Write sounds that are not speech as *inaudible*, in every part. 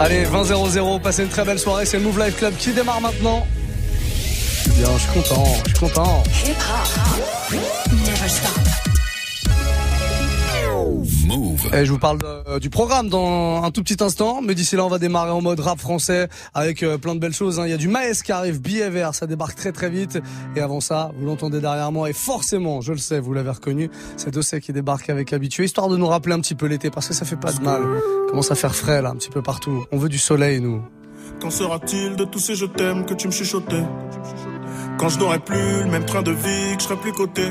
Allez, 20-0-0, passez une très belle soirée. C'est le Move Life Club qui démarre maintenant. Bien, je suis content, je suis content. Hip -hop. Et je vous parle du programme dans un tout petit instant, mais d'ici là on va démarrer en mode rap français avec euh, plein de belles choses. Hein. Il y a du Maes qui arrive, billet vert, ça débarque très très vite. Et avant ça, vous l'entendez derrière moi et forcément, je le sais, vous l'avez reconnu, c'est Dossé qui débarque avec Habitué, histoire de nous rappeler un petit peu l'été parce que ça fait pas de mal. Commence à faire frais là, un petit peu partout. On veut du soleil nous. Quand sera-t-il de tous ces je t'aime que tu me chuchotais? Quand je n'aurai plus le même train de vie, que je serai plus coté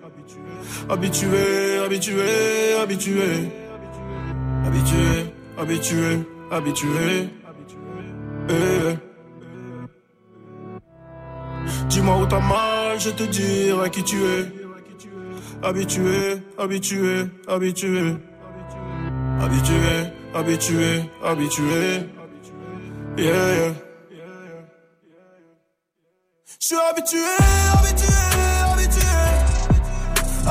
habitué, habitué. Habitué, habitué, habitué. Eh. Dis-moi où t'as mal, je te dirai qui tu es. Habitué, habitué, habitué. Habitué, habitué, habitué. Yeah. Je suis habitué, habitué.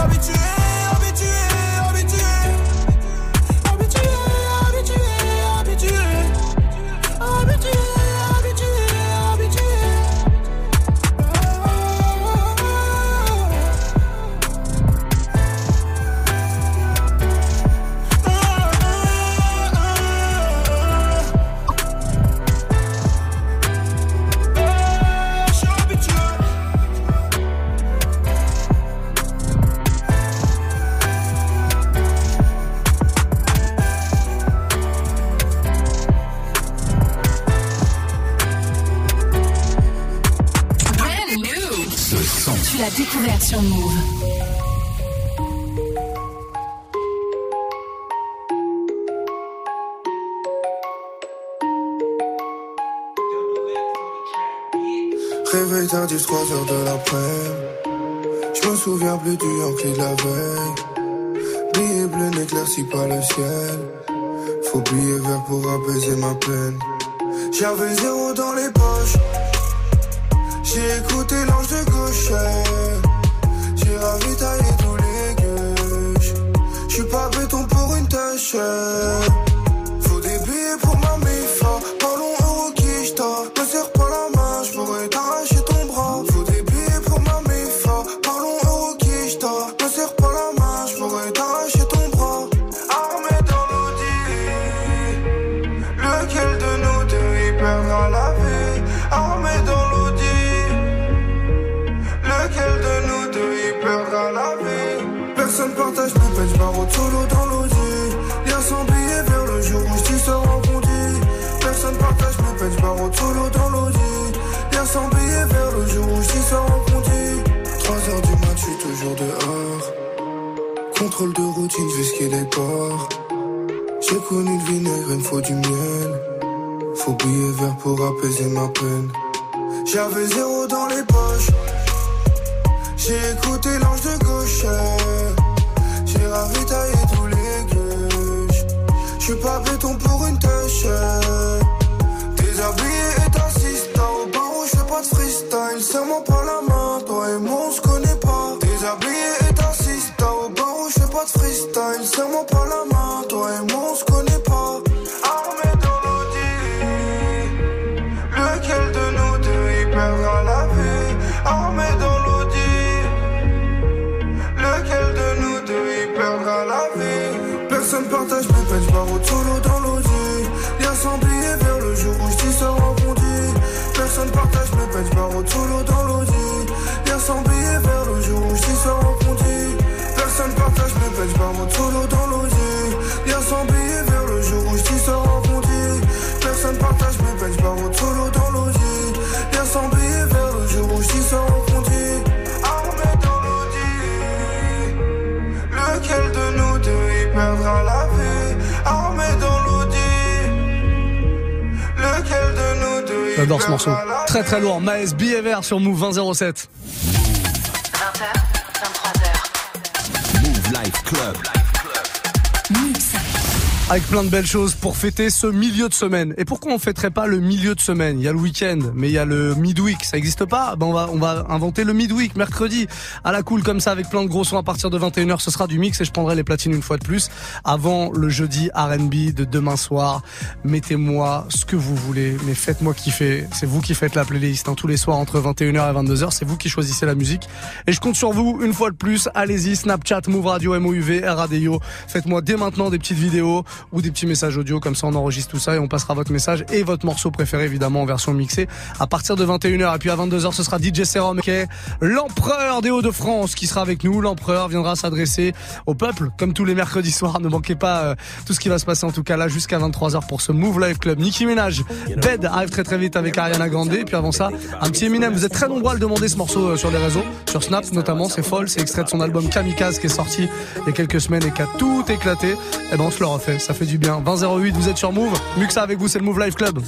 Habitué découverte sur Move. Réveil tardif, 3 heures de l'après. Je me souviens plus du Yankee de la veille. Billet bleu n'éclaircit pas le ciel. Faut billet vert pour apaiser ma peine. J'avais zéro dans les poches. J'ai écouté l'ange de gauche. J'ai ravitaillé tous les gueux. J'suis pas béton pour une tâche. Faut des billets pour ma méfa. Y'a son billet vers le jour où solo dans je ça rebondi. 3 heures du match, je suis toujours dehors. Contrôle de routine, jusqu'à les ports. J'ai connu le vinaigre, il me faut du miel. Faut bouiller vert pour apaiser ma peine. J'avais zéro dans les poches. J'ai écouté l'ange de gauche. J'ai ravitaillé tous les gueuches. J'suis pas béton pour une tâche. Déshabillé et t'assistant j'pars au solo dans l'audi. Y'a 100 billets vers le jour où j'dis ça rebondi. Personne partage mes peines, au solo Ce morceau. Très très lourd. Maes BFR sur Move 2007. Avec plein de belles choses pour fêter ce milieu de semaine. Et pourquoi on fêterait pas le milieu de semaine? Il y a le week-end, mais il y a le midweek. Ça existe pas? Ben on va on va inventer le midweek mercredi à la cool comme ça avec plein de gros sons à partir de 21h. Ce sera du mix et je prendrai les platines une fois de plus avant le jeudi R&B de demain soir. Mettez-moi ce que vous voulez, mais faites-moi kiffer. C'est vous qui faites la playlist hein, tous les soirs entre 21h et 22h. C'est vous qui choisissez la musique et je compte sur vous une fois de plus. Allez-y, Snapchat, Move Radio, MOUV, RADIO. Faites-moi dès maintenant des petites vidéos ou des petits messages audio comme ça on enregistre tout ça et on passera votre message et votre morceau préféré évidemment en version mixée à partir de 21h et puis à 22h ce sera DJ Serum qui est l'empereur des Hauts-de-France qui sera avec nous. L'empereur viendra s'adresser au peuple comme tous les mercredis soirs. Ne manquez pas euh, tout ce qui va se passer en tout cas là jusqu'à 23h pour ce Move Live Club. Nicki Minaj, Bed arrive très très vite avec Ariana Grande et puis avant ça un petit Eminem. Vous êtes très nombreux à le demander ce morceau euh, sur les réseaux, sur Snap notamment. C'est folle, c'est extrait de son album Kamikaze qui est sorti il y a quelques semaines et qui a tout éclaté. Et ben on se le refait, ça fait du bien. 2008, vous êtes sur Move. Muxa avec vous, c'est le Move Live Club.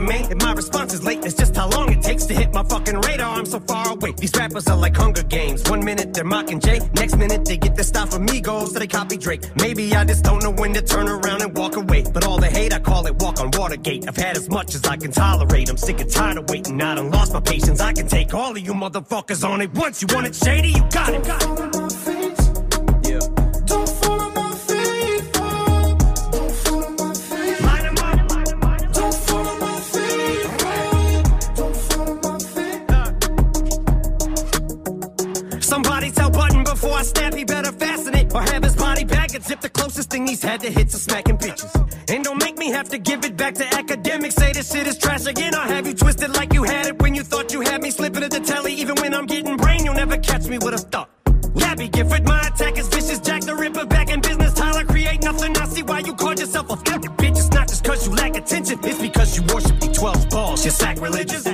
Charlemagne, and my response is late. It's just how long it takes to hit my fucking radar. I'm so far away. These rappers are like Hunger Games. One minute they're mocking Jay, next minute they get their style from Migos, so they copy Drake. Maybe I just don't know when to turn around and walk away. But all the hate, I call it walk on Watergate. I've had as much as I can tolerate. I'm sick and tired of waiting. I done lost my patience. I can take all of you motherfuckers on it once. You want it shady? You got it. Yeah. I'll have you twisted like you had it when you thought you had me slipping at the telly. Even when I'm getting brain, you'll never catch me with a thought. Gabby Gifford, my attack is vicious. Jack the Ripper back in business. Tyler, create nothing. I see why you called yourself a fucking bitch. It's not just cause you lack attention, it's because you worship the 12 balls. You're sacrilegious.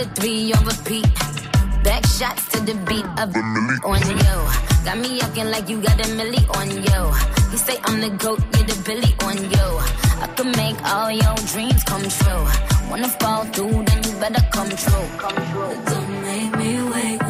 At three on repeat. Back shots to the beat of on you. Got me acting like you got a milli on you. You say I'm the goat, you're the Billy on you. I could make all your dreams come true. Wanna fall through, then you better come true. But don't make me wait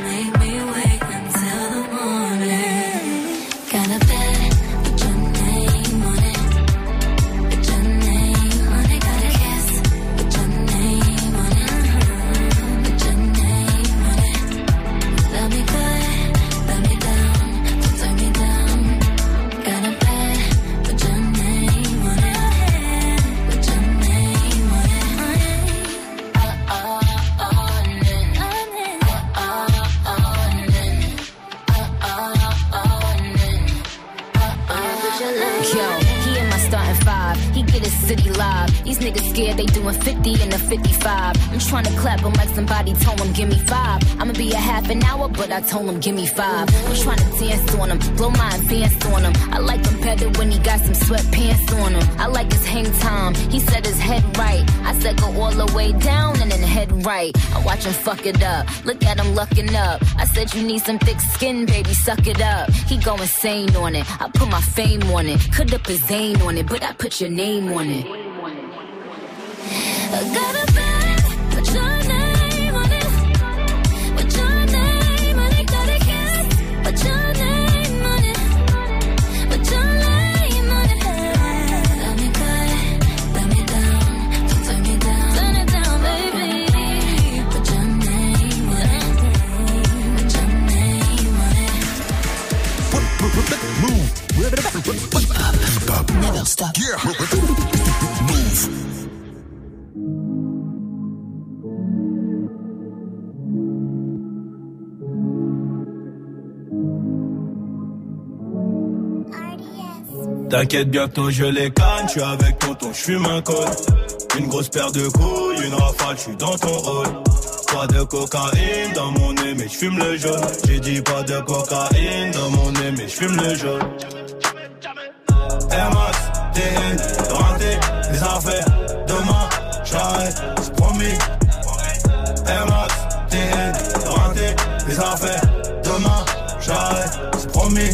55. I'm trying to clap him like somebody told him, give me five. I'ma be a half an hour, but I told him, give me five. I'm trying to dance on him, blow my advance on him. I like him better when he got some sweatpants on him. I like his hang time. He said his head right. I said go all the way down and then head right. I watch him fuck it up. Look at him lucking up. I said you need some thick skin, baby, suck it up. He go insane on it. I put my fame on it. Could up his name on it, but I put your name on it. A bag T'inquiète, bientôt je les canne, je suis avec tonton, je fume un col. Une grosse paire de couilles, une rafale, je suis dans ton rôle. Pas de cocaïne dans mon nez, mais je fume le jaune. J'ai dit pas de cocaïne dans mon nez, mais je fume le jaune. Max, TN, rentré, les affaires. Demain, j'arrête, c'est promis. Max, TN, rentré, les affaires. Demain, j'arrête, c'est promis.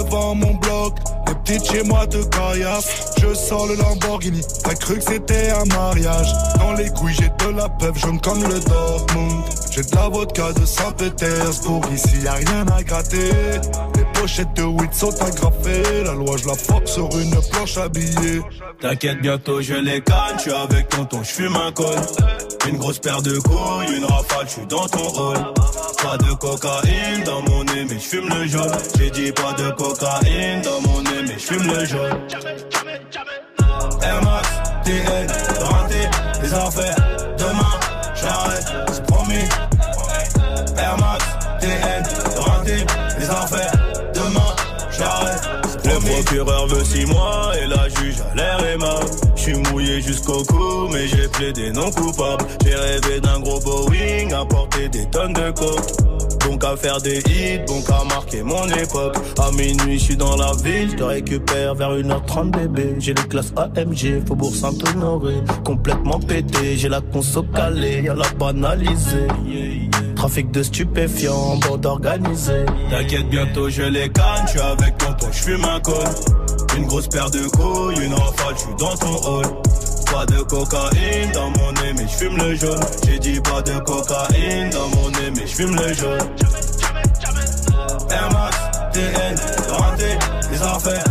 devant mon bloc, les petites chez moi de caillasse, je sors le Lamborghini, t'as cru que c'était un mariage, dans les couilles j'ai de la peuple jaune comme le Dortmund, j'ai de la vodka de Saint-Pétersbourg, ici y a rien à gratter, les pochettes de weed sont agrafées, la loi je la force sur une planche habillée. T'inquiète bientôt je les canne, je suis avec tonton, je fume un col. Une grosse paire de couilles, une rafale, je suis dans ton rôle. Pas de cocaïne dans mon nez, mais je fume le jaune. J'ai dit pas de cocaïne dans mon nez, mais je fume le jaune. Air Max, TN, raté, les affaires. Demain, j'arrête, c'est promis. Air Max, TN, raté, les affaires. Demain, j'arrête. Le procureur veut six mois et la juge a l'air aimable. Je suis mouillé jusqu'au cou, mais j'ai plaidé non coupable. J'ai rêvé d'un gros Boeing, à porter des tonnes de coke. Donc à faire des hits, donc à marquer mon époque. À minuit, je suis dans la ville, je te récupère vers 1h30 bébé. J'ai les classes AMG, Faubourg Saint-Honoré. Complètement pété, j'ai la conso calée, y'a la banalisée. Trafic de stupéfiants, bande organisée. T'inquiète, bientôt je les canne, je suis avec tonton, je fume un col. Une grosse paire de couilles, une rafale, je suis dans ton hall. Pas de cocaïne dans mon nez, mais je fume le jaune. J'ai dit pas de cocaïne dans mon nez, mais je fume le jaune. Air Max, TN, raté, les affaires.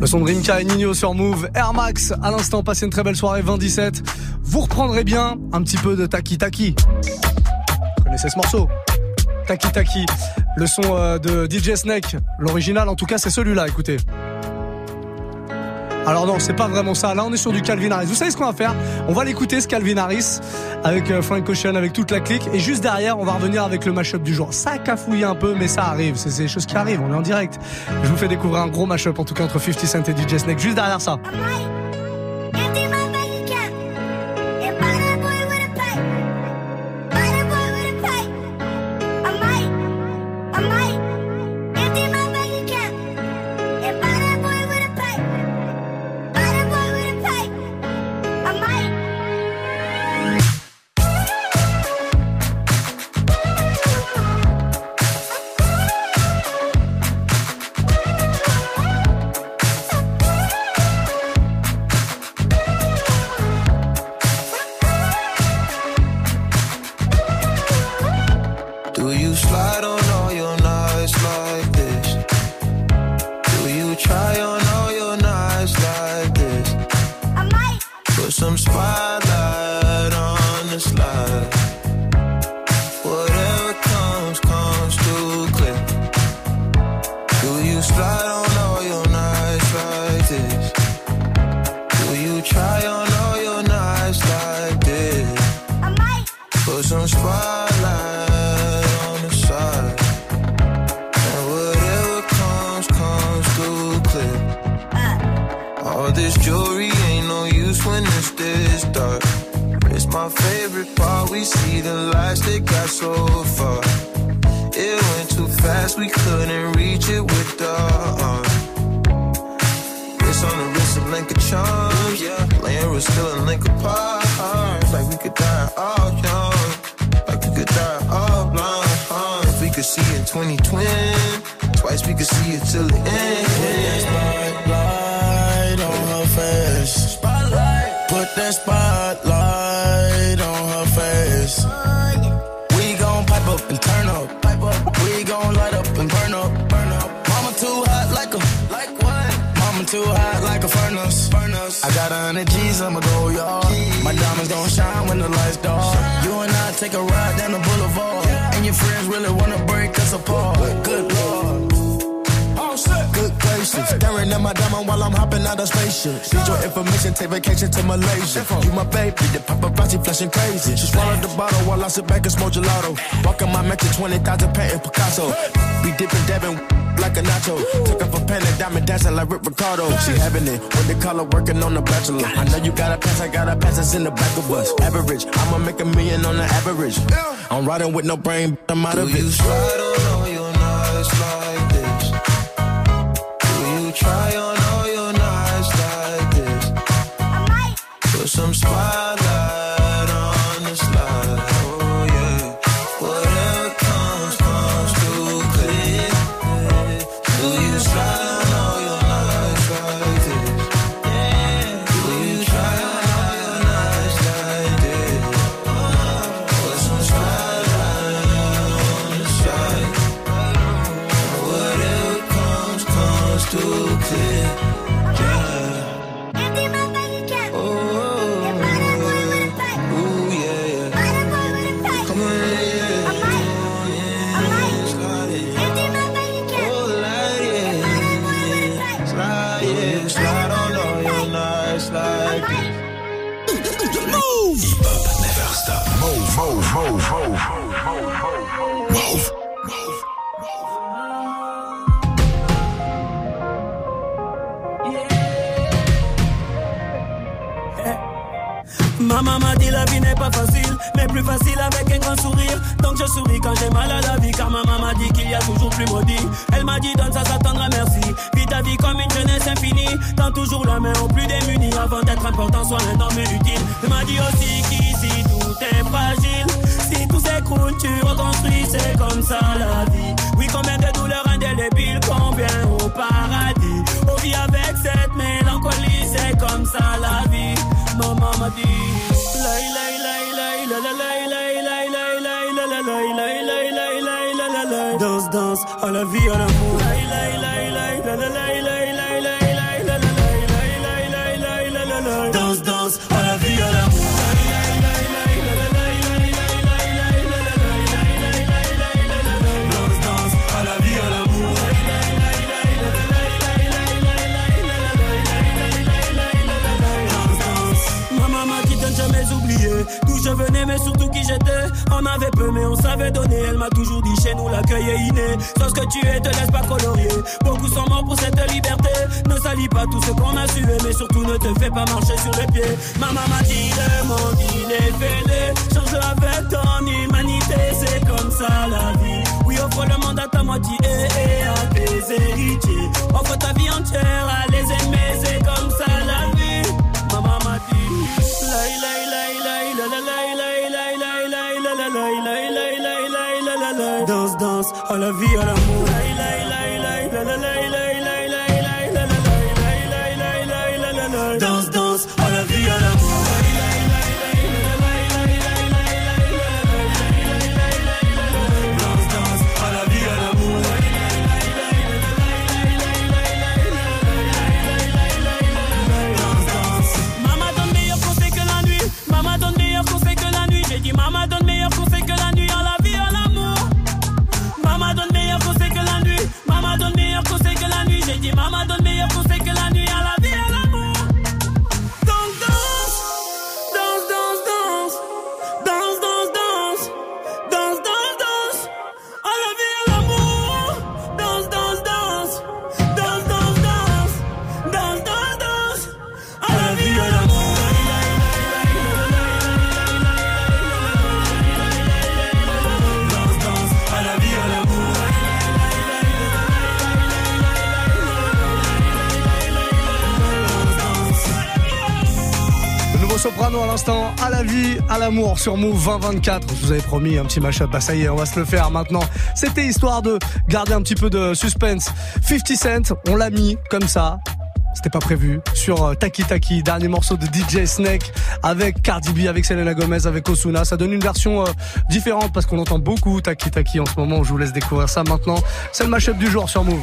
Le son de Rimka et Nino sur Move. Air Max, à l'instant, passez une très belle soirée 2017. Vous reprendrez bien un petit peu de Taki Taki. Vous connaissez ce morceau Taki Taki. Le son euh, de DJ Snake. L'original, en tout cas, c'est celui-là, écoutez. Alors non, c'est pas vraiment ça. Là, on est sur du Calvin Harris. Vous savez ce qu'on va faire? On va l'écouter, ce Calvin Harris, avec euh, Frank Ocean, avec toute la clique. Et juste derrière, on va revenir avec le mashup du jour. Ça a cafouillé un peu, mais ça arrive. C'est des choses qui arrivent. On est en direct. Je vous fais découvrir un gros mashup, en tout cas, entre 50 Cent et DJ Snake. Juste derrière ça. See the lights that got so far. It went too fast, we couldn't reach it with the arm. It's on the wrist of link of charms, yeah. Laying we're still a link apart. Like we could die all young. Like we could die all blind. huh? If we could see in 2020, twice we could see it till the end. Put that Spotlight on her face. Spotlight. Put that spotlight We gon' pipe up and turn up. Pipe up. We gon' light up and burn up. Burn up. Mama too hot like a like what? Mama too hot like a furnace. us. I got a hundred G's, I'ma go yard. My diamonds gon' shine when the lights dark. You and I take a ride down the boulevard. And your friends really wanna break us apart. Good lord. Good gracious. Staring at my diamond while I'm hopping out of spaceship. Need your information, take vacation to Malaysia. You my baby, the paparazzi flashing crazy. She swallowed the bottle while I sit back and smoke gelato. Walking my mentor, 20,000 patent Picasso. Be dipping, dabbing like a nacho. Took off a pen and diamond dancing like Rick Ricardo. She having it with the color working on the bachelor. I know you got a pass, I got a pass that's in the back of us. Average, I'ma make a million on the average. I'm riding with no brain, I'm out of it. Facile avec un grand sourire. Donc je souris quand j'ai mal à la vie, car maman m'a dit qu'il y a toujours plus maudit. Elle m'a dit donne ça, ça t'endra merci. Vis ta vie comme une jeunesse infinie. Tends toujours la main aux plus démunis avant d'être important, sois un homme utile. Elle m'a dit aussi qu'ici tout est fragile. Si tout s'écroule, tu reconstruis, c'est comme ça la vie. Oui, combien de douleurs indélébiles, combien au paradis. On vit avec cette mélancolie, c'est comme ça la vie. Maman m'a dit, lay, la, la, lay. Danse, danse, à la vie, à l'amour. Danse, danse, à la vie, à l'amour. Maman m'a de ne jamais oublier d'où je venais, mais surtout qui j'étais. On avait peu, mais on savait donner. Elle m'a toujours chez nous l'accueil est inné. Sauf ce que tu es, te laisse pas colorier. Beaucoup sont morts pour cette liberté. Ne salis pas tout ce qu'on a sué, mais surtout ne te fais pas marcher sur les pieds. Maman m'a dit le monde il est fêlé. Change avec ton humanité, c'est comme ça la vie. Oui, offre le monde à ta moitié et à tes héritiers. Offre ta vie entière à les aimer, c'est comme ça la vie, à l'amour. À l'instant, à la vie, à l'amour sur Move 2024. Je vous avais promis un petit mashup, bah ça y est, on va se le faire maintenant. C'était histoire de garder un petit peu de suspense. 50 Cent, on l'a mis comme ça. C'était pas prévu. Sur euh, Taki Taki, dernier morceau de DJ Snake avec Cardi B, avec Selena Gomez, avec Osuna. Ça donne une version euh, différente parce qu'on entend beaucoup Taki Taki en ce moment. Je vous laisse découvrir ça maintenant. C'est le mashup du jour sur Move.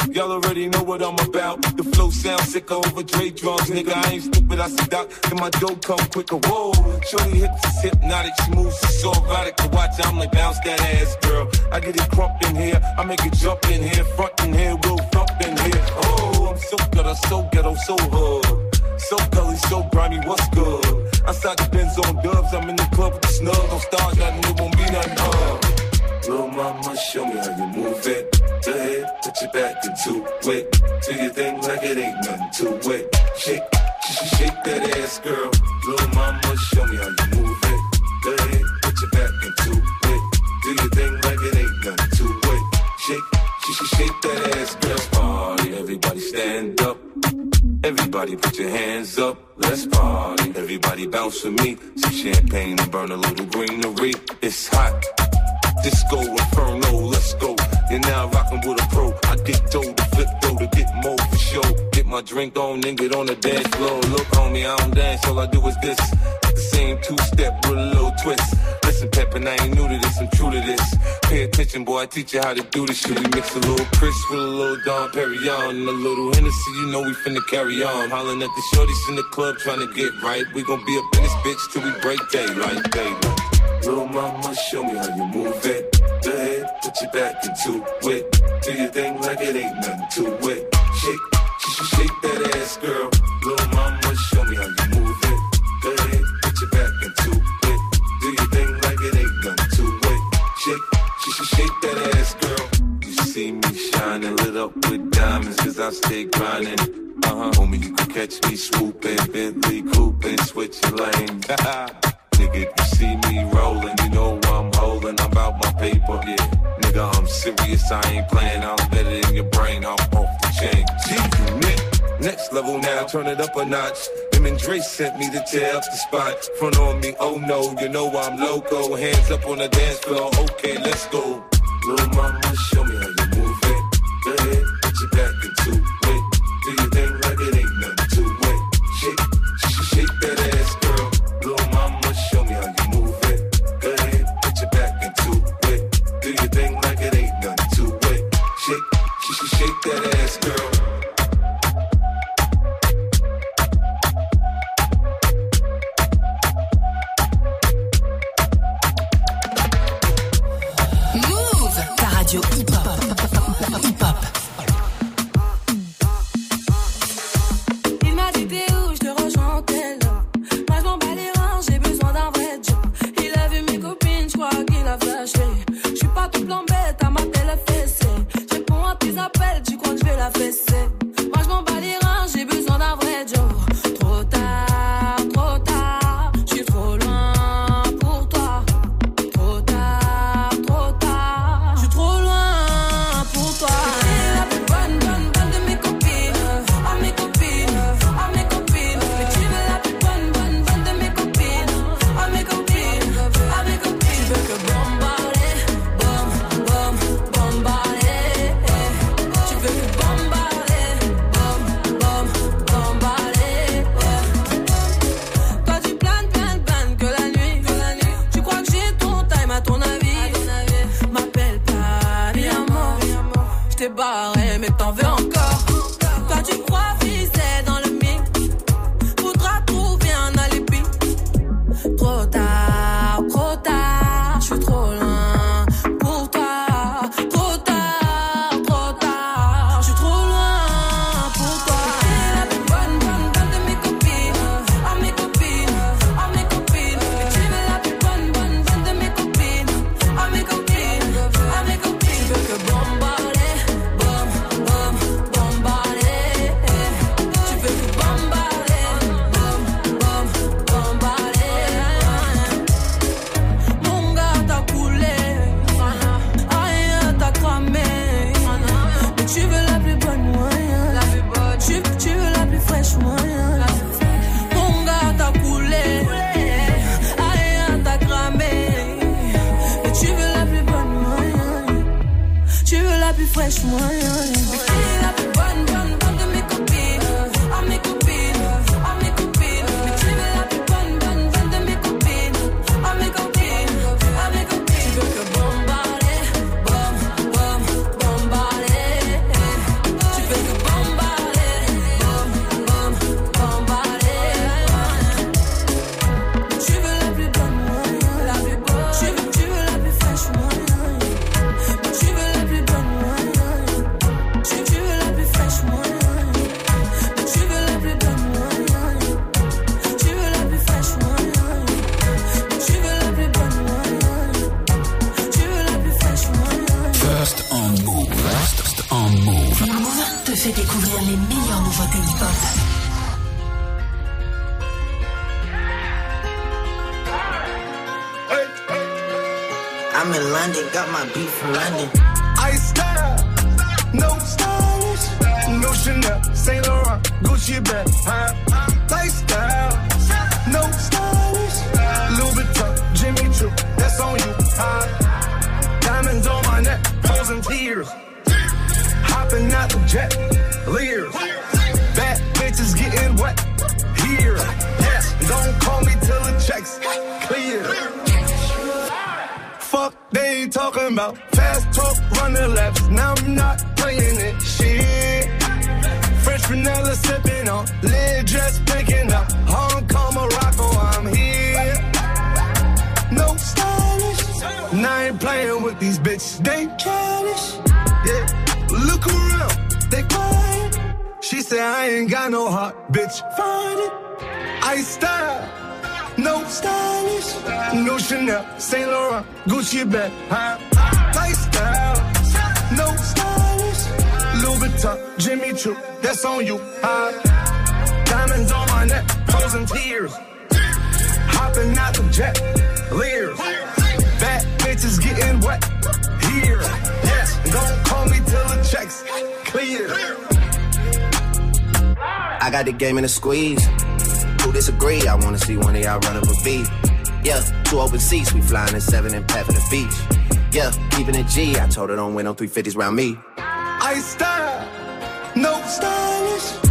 Y'all already know what I'm about. The flow sounds sick over Dre drums, nigga. I ain't stupid, I see doc. And my dough come quicker. Whoa, shorty hips is hypnotic. She moves so erotic to watch. I'm like bounce that ass, girl. I get it crump in here. I make it jump in here, front in here, we'll thump in here. Oh, I'm so I'm so ghetto, so hood. So gully, so grimy, what's good? Outside the Benz on dubs, I'm in the club with the snug. Don't start nothing, it won't be nothing. Uh. Little mama, show me how you move it. Put your back into it. Do your thing like it ain't nothing to it. Shake, shake, shake that ass, girl. Little mama, show me how you move it. Go ahead, put your back into it. Do your thing like it ain't nothing to it. Shake, shake, shake that ass, girl. Party, everybody stand up. Everybody put your hands up, let's party. Everybody bounce with me. Some champagne and burn a little greenery. It's hot. Disco Inferno, let's go. You're now rocking with a pro. I get dough to flip dough to get more for show. Get my drink on and get on the dance floor. Look, homie, I don't dance, all I do is this. The same two step with a little twist. Listen, Pepin, I ain't new to this, I'm true to this. Pay attention, boy, I teach you how to do this shit. We mix a little Chris with a little Don Perignon and a little Hennessy, you know we finna carry on. Hollering at the shorties in the club trying to get right. We gon' be up in this bitch till we break daylight, baby. Little mama, show me how you move it. Put your back into it. Do your thing like it ain't nothing to it. Shake, shake, shake that ass, girl. Little mama, show me how you move it. Go ahead, put your back into it. Do your thing like it ain't nothing to it. Shake, shake, shake that ass, girl. You see me shining, lit up with diamonds, cause I stay grinding. Uh huh, homie, you can catch me swooping, Bentley cooping, switching lanes. *laughs* Nigga, you see me rolling, you know Holding. I'm about my paper, yeah. Nigga, I'm serious, I ain't playing. I'm better than your brain, I'm off the chain. G-Unit, next level now, turn it up a notch. Him and Dre sent me to tear up the spot. Front on me, oh no, you know I'm loco. Hands up on the dance floor, okay, let's go. Little mama, show me how you move it. Go ahead, put your back into it. Do your thing Radio Hip Hop. Hip Hop. Now I ain't playing with these bitches. They childish. Yeah. Look around, they quiet. She said I ain't got no heart, bitch. Find it. I style. No stylish, no Chanel, Saint Laurent, Gucci bag, huh? Lifestyle, no stylish, Louis Vuitton, Jimmy Choo, that's on you, huh? Diamonds on my neck, frozen tears, hopping out the jet, leers, wet, here, yes, don't call me till the checks clear. I got the game in a squeeze. Who disagree? I wanna see one of y'all run up a beat. Yeah, two open seats, we flying in seven and pat for the beach. Yeah, keeping it G. I told her don't win on 350s round me. I style, no stylish.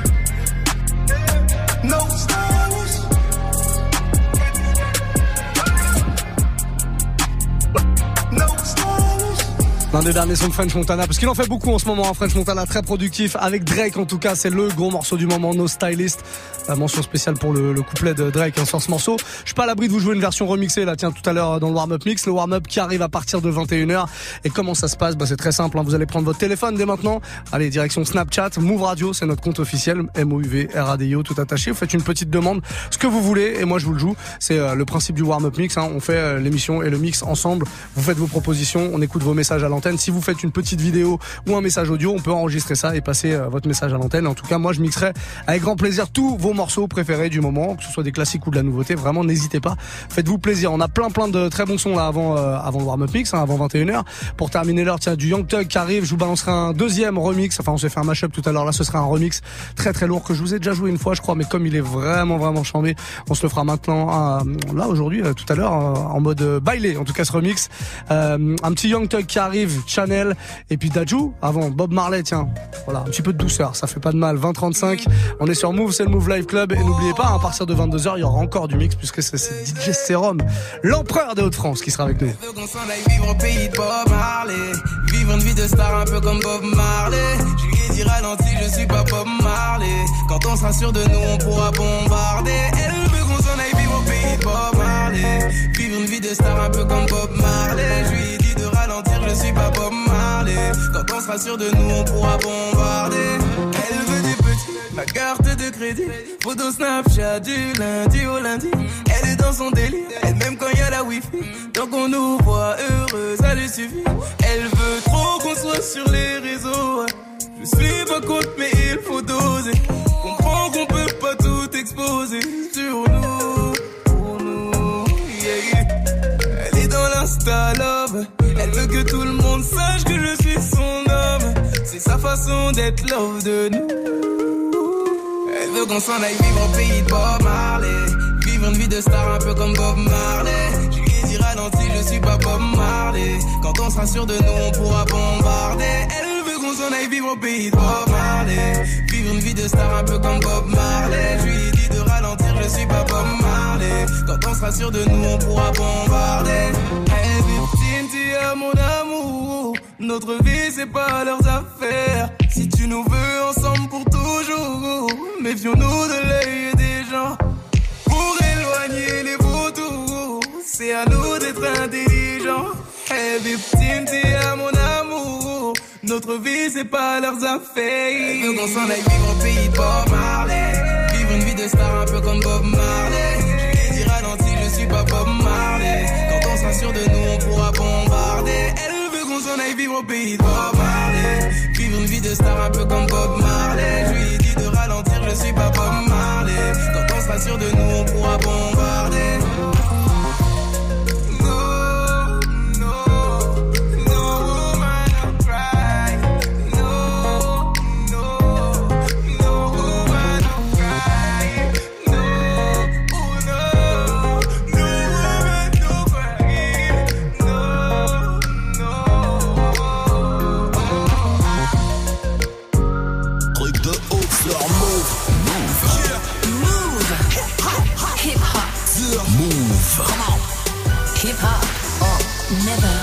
L'un des derniers sons de French Montana, parce qu'il en fait beaucoup en ce moment, hein, French Montana, très productif. Avec Drake, en tout cas, c'est le gros morceau du moment, No Stylist. La mention spéciale pour le, le couplet de Drake hein, sur ce morceau. Je suis pas à l'abri de vous jouer une version remixée, là, tiens, tout à l'heure dans le warm-up mix. Le warm-up qui arrive à partir de 21h. Et comment ça se passe? Bah, C'est très simple, hein, vous allez prendre votre téléphone dès maintenant. Allez, direction Snapchat, Move Radio, c'est notre compte officiel, M-O-U-V, R-A-D-I-O, tout attaché. Vous faites une petite demande, ce que vous voulez, et moi je vous le joue. C'est euh, le principe du warm-up mix. hein. On fait euh, l'émission et le mix ensemble. Vous faites vos propositions, on écoute vos messages à l'antenne. Si vous faites une petite vidéo ou un message audio, on peut enregistrer ça et passer euh, votre message à l'antenne. En tout cas, moi je mixerai avec grand plaisir tous vos morceaux préférés du moment, que ce soit des classiques ou de la nouveauté. Vraiment, n'hésitez pas. Faites-vous plaisir. On a plein plein de très bons sons là avant euh, avant le warm-up mix, hein, avant 21h. Pour terminer l'heure, tiens, du Young Thug qui arrive. Je vous balancerai un deuxième remix. Enfin, on s'est fait un mashup tout à l'heure. Là, ce sera un remix très très lourd que je vous ai déjà joué une fois, je crois. Mais comme il est vraiment vraiment chambé, on se le fera maintenant. euh, là aujourd'hui, euh, tout à l'heure, en mode bailé. En tout cas, ce remix. Un petit Young Thug qui arrive, Chanel et puis Daju. Avant Bob Marley, tiens. Voilà, un petit peu de douceur, ça fait pas de mal. 20-35. On est sur Move, c'est le Move Live Club. Et n'oubliez pas, à partir de 22h, il y aura encore du mix puisque c'est DJ Serum, l'empereur des Hauts-de-France, qui sera avec nous. vivre au pays de Bob Marley. Vivre une vie de star un peu comme Bob Marley. Je lui ai dit ralenti, je suis pas Bob Marley. Quand on sera sûr de nous, on pourra bombarder. Elle veut qu'on s'en aille vivre au pays de Bob Marley. Vivre une vie de star un peu comme Bob Marley. Je lui ai dit de ralentir, je suis pas Bob Marley. Quand on sera sûr de nous, on pourra bombarder. Elle veut ma carte de crédit. Photo Snapchat du lundi au lundi. Elle est dans son délire, elle même quand y a la wifi. Donc on nous voit heureux, ça lui suffit. Elle veut trop qu'on soit sur les réseaux. Je suis pas contre, mais il faut doser. Comprends qu'on peut pas tout exposer sur nous. Pour nous. Elle est dans l'insta love. Elle veut que tout le monde sache que je suis son homme. C'est sa façon d'être love de nous. Elle veut qu'on s'en aille vivre au pays de Bob Marley. Vivre une vie de star un peu comme Bob Marley. Je lui ai dit ralenti, je suis pas Bob Marley. Quand on sera sûr de nous, on pourra bombarder. Elle veut qu'on s'en aille vivre au pays de Bob Marley. Vivre une vie de star un peu comme Bob Marley. Je lui dit de ralentir, je suis pas Bob Marley. Quand on sera sûr de nous, on pourra bombarder. Hey, victime, tu mon amour. Notre vie, c'est pas leurs affaires. Si tu nous veux ensemble pour toujours, méfions-nous de l'œil des gens. Pour éloigner les vautours, c'est à nous d'être intelligents. Hey, victime, t'es à mon amour. Notre vie, c'est pas leurs affaires. Veut qu'on s'en aille vivre au pays Bob Marley. Vivre une vie de star un peu comme Bob Marley. Je ai dit ralenti, je suis pas Bob Marley. Quand on sera sûr de nous, on pourra. S'en aille vivre au pays de Bob Marley. Vivre une vie de star un peu comme Bob Marley. Je lui ai dit de ralentir, je suis pas Bob Marley. Quand on sera sûr de nous, on pourra bombarder. Never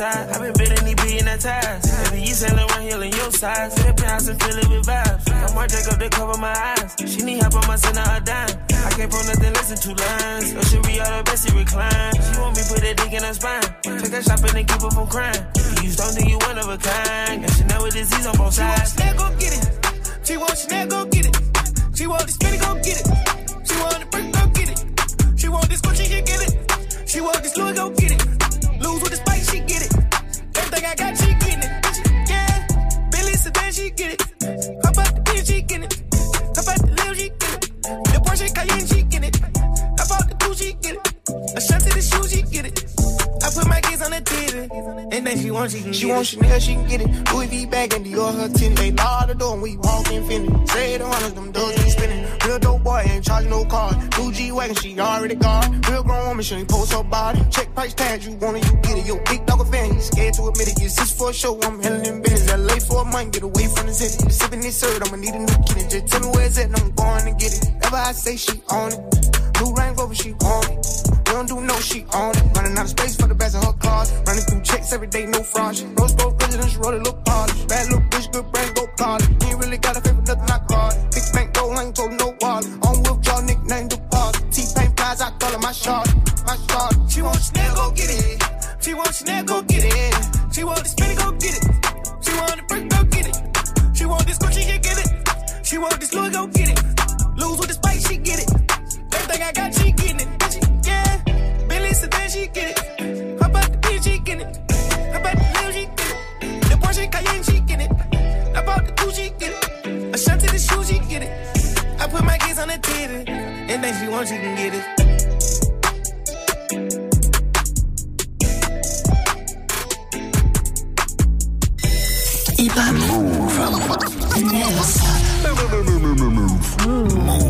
side. i been building these being that ties. Baby, you selling around here in your size. Fit the and fill it with vibes. I'm more Jacob to cover my eyes. She need help, I'ma send her a dime. I can't pull nothing less than two lines. Oh, no shit, we all the best, she recline. She want me put that dick in her spine. Take her shopping and keep her from crying. Get it. Ashanti, the shoes, she get it. I put my kids on the TV. And then she wants, she can She get want it. Chanel, she can get it. Louis V bag and Dior her tin. They lock the door when we walk infinity. Say the hundreds, them doors be spinning. Real dope boy ain't charging no car. Blue G wagon, she already got. Real grown woman, she ain't post her body. Check price tag, you want it, you get it. Yo, big dog a fan, he scared to admit it. Yes, this for a show, I'm handling in business. LA for a month, get away from the city. Sipping this syrup, I'ma need a new kid. Just tell me where it's at, and I'm going to get it. Ever I say she on it. New Range Rover, she on it. We don't do no, she on it. Running out of space for the best of her cars. Running through checks every day, no fraud. Rose gold residence, roll it, look polished. Bad look, bitch, good brain, go college. Ain't really got a favorite, nothing I call it. Big bank, go, I ain't go, no wallet. On Wolf Jaw, nickname deposit. T-Pain flies, I call her my shot. My shot. She wants Chanel, go get it. She wants Chanel, go get it. She wants to spin go get it. She want the brick, go get it. She want this Gucci, yeah, get it. She want this Louis, go get it. Lose with this I got, she getting it. Did? Yeah. Billy said that she get it. How about the bitch, she getting it. How about the little, she get it. The Porsche Cayenne, she get it. I bought the two, she get it. A shot to the shoe, she get it. I put my kids on the titty. And then she wants, she can get it. Move. Move. Move.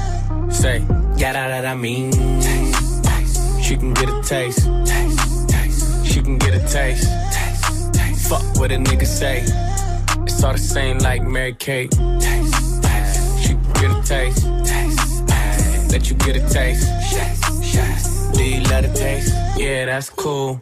Say, yeah, that, I mean. Taste, taste. She can get a taste. taste, taste. She can get a taste. taste, taste. Fuck what a nigga say. It's all the same like Mary Kate. Taste, taste. She can get a taste. taste, taste. Let you get a taste. Do you love the taste? Yeah, that's cool.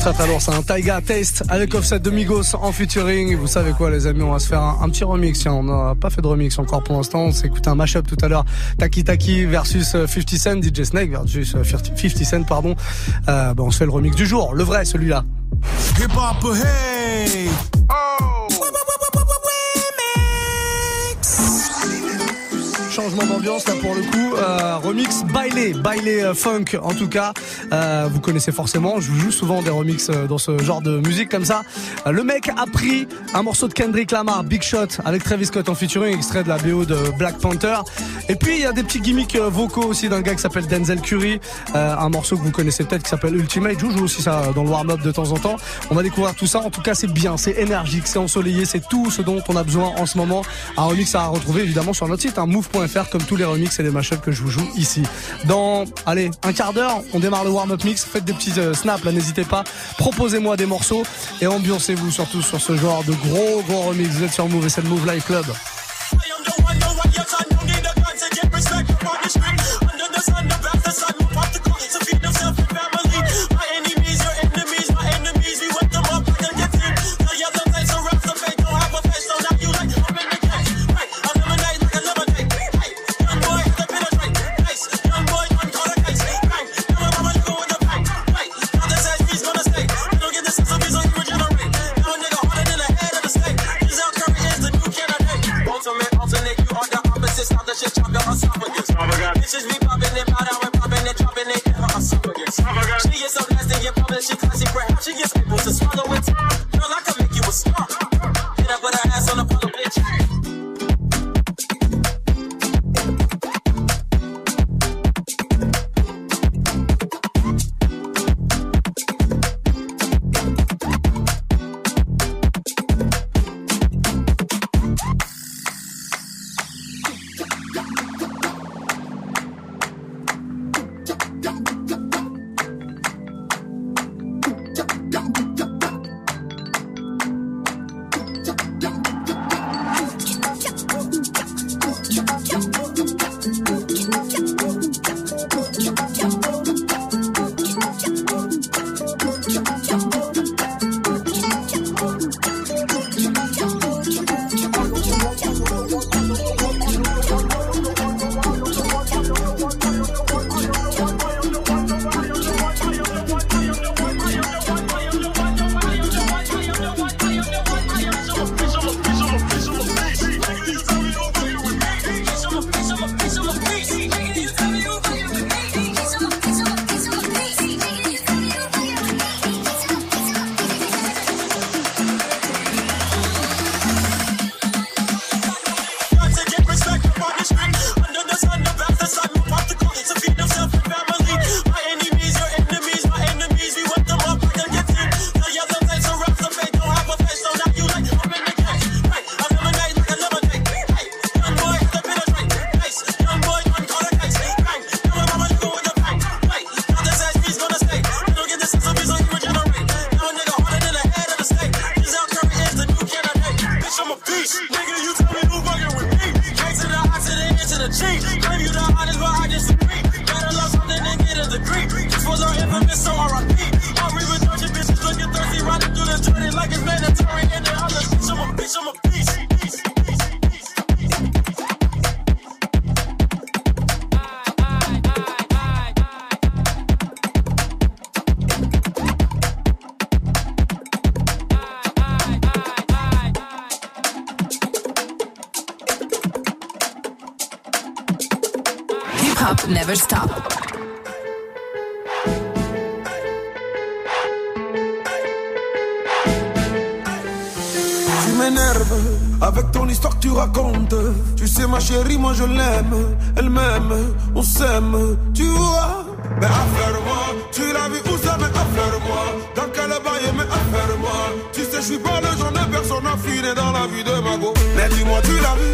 Très très lourd, c'est un Taiga Taste avec Offset de Migos en featuring. Vous savez quoi les amis, on va se faire un, un petit remix. Tiens, on n'a pas fait de remix encore pour l'instant. On s'est écouté un mashup tout à l'heure. Taki Taki versus 50 Cent, DJ Snake versus 50 Cent, pardon. Euh, bah, on se fait le remix du jour, le vrai celui-là. Hip hop, hey! Changement d'ambiance là pour le coup. Euh, remix bailé, bailé euh, funk en tout cas. Euh, vous connaissez forcément. Je vous joue souvent des remixes dans ce genre de musique comme ça. Le mec a pris un morceau de Kendrick Lamar, Big Shot, avec Travis Scott en featuring, extrait de la BO de Black Panther. Et puis il y a des petits gimmicks vocaux aussi d'un gars qui s'appelle Denzel Curry, un morceau que vous connaissez peut-être qui s'appelle Ultimate. Je joue aussi ça dans le warm-up de temps en temps. On va découvrir tout ça. En tout cas, c'est bien, c'est énergique, c'est ensoleillé, c'est tout ce dont on a besoin en ce moment. Un remix à retrouver évidemment sur notre site, hein, move.fr, comme tous les remixes et les mashups que je vous joue ici. Dans, allez, un quart d'heure, on démarre le warm-up mix. Faites des petits euh, snaps là, n'hésitez pas. Proposez-moi des morceaux et ambiancez-vous surtout sur ce genre de gros gros remix. Vous êtes sur Move et c'est le Move Live Club. de Mago. Mais dis-moi, tu l'as vu?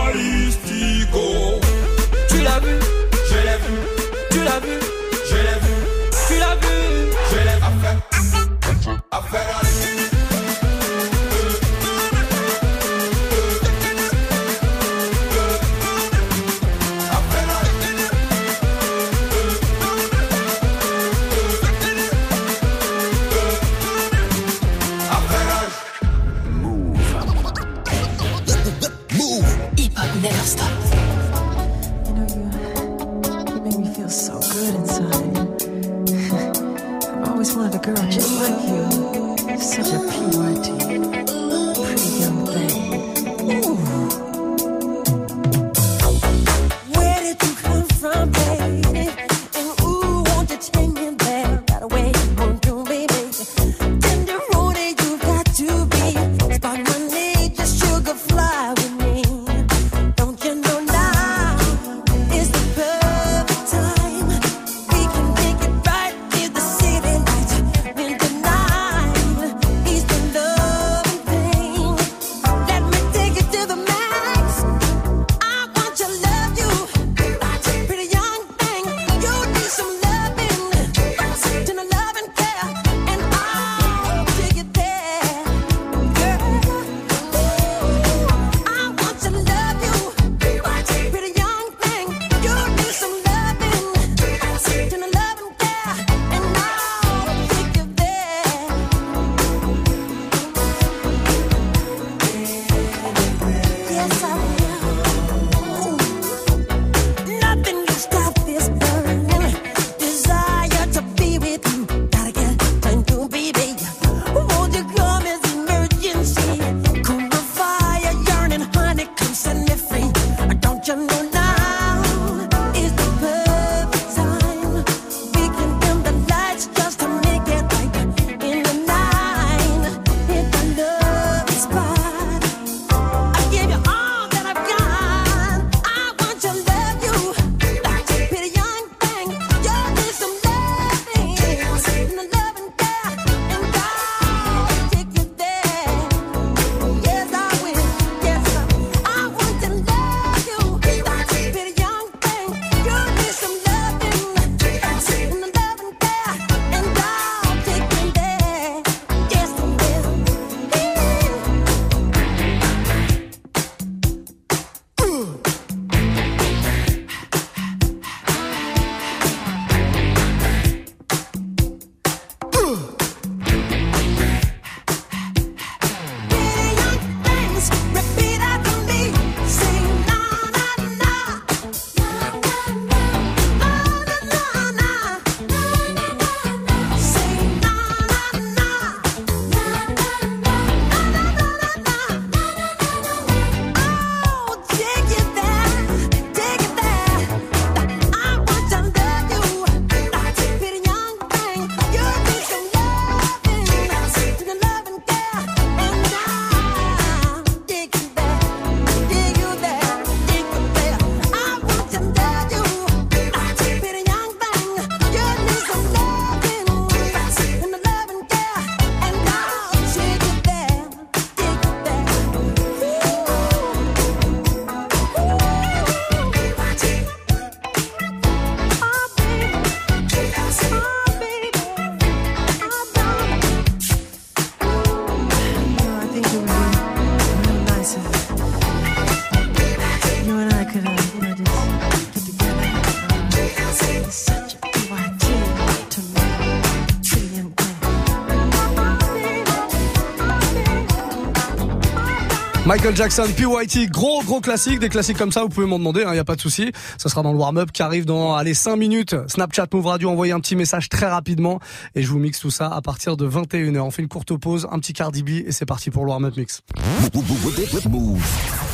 Michael Jackson, PYT, gros gros classique, des classiques comme ça, vous pouvez m'en demander, il y a pas de souci. Ça sera dans le warm-up qui arrive dans allez 5 minutes. Snapchat Move Radio, envoyez un petit message très rapidement et je vous mixe tout ça à partir de 21h. On fait une courte pause, un petit Cardi et c'est parti pour le warm-up mix.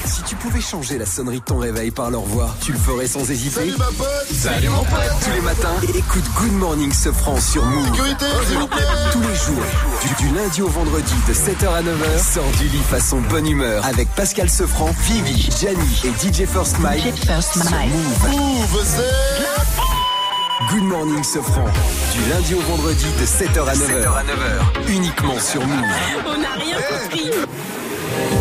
Move. Si tu pouvais changer la sonnerie de ton réveil par leur voix, tu le ferais sans hésiter. Salut ma pote Salut mon pote Tous les matins, écoute Good Morning Sofran sur Move. Sécurité, s'il vous plaît Tous les jours, du, du lundi au vendredi de 7h à 9h, sors du lit façon bonne humeur avec Pascal Sefranc, Vivi, Gianni et DJ First Mike. sur Move. Move, c'est... Good Morning Sofran, du lundi au vendredi de 7h à 9h. Uniquement sur Move. On n'a rien compris.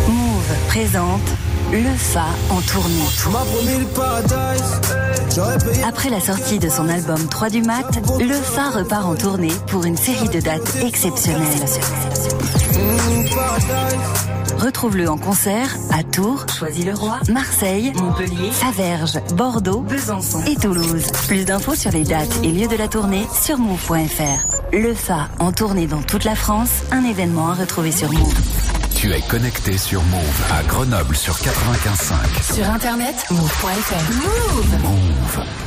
Move présente Le Fa en tournée. Après la sortie de son album 3 du mat, Le Fa repart en tournée pour une série de dates exceptionnelles. Retrouve-le en concert à Tours, Choisy-le-Roi, Marseille, Montpellier, Faverges, Bordeaux, Besançon et Toulouse. Plus d'infos sur les dates et lieux de la tournée sur move.fr. Le Fa en tournée dans toute la France, un événement à retrouver sur Move. Tu es connecté sur Move à Grenoble sur 95.5. Sur internet, move.fr. Move. Move.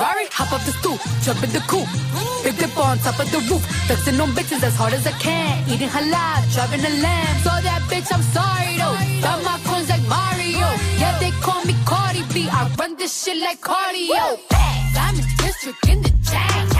Ferrari, hop up the stoop, jump in the coupe. Big dip on top of the roof, flexing on bitches as hard as I can. Eating halal, driving a lamb. So that bitch, I'm sorry though. Got my coins like Mario. Yeah, they call me Cardi B. I run this shit like cardio. In district in the chain.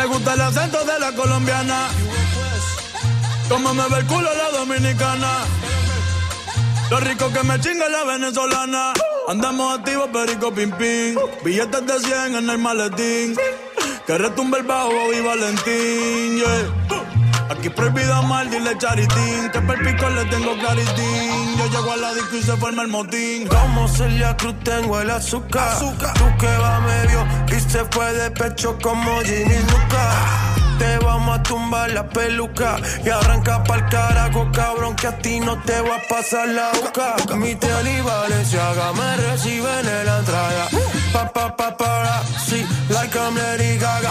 Me gusta el acento de la colombiana. Como me ve el culo la dominicana. Lo rico que me chinga la venezolana. Andamos activos, perico pim pim. Billetes de 100 en el maletín. Que retumbe el bajo y Valentín, yeah. Aquí prohibido mal, dile charitín. Que perpico le tengo claritín. Yo llego a la disco y se forma el motín. Como Celia Cruz tengo el azúcar. Tú que va medio y se fue de pecho como Ginny Luca. Te vamos a tumbar la peluca y arranca pa'l carajo, cabrón, que a ti no te va a pasar la boca. Mi tele y Valenciaga me reciben en la entrada. Pa, pa, pa, para, sí, like I'm Lady Gaga.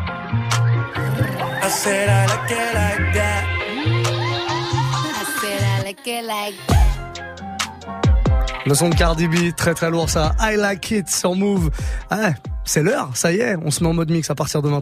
I said I like it like that. I said I like it like that. Le son de Cardi B, très très lourd ça. I like it sur Move. Ah, c'est l'heure, ça y est, on se met en mode mix à partir de maintenant.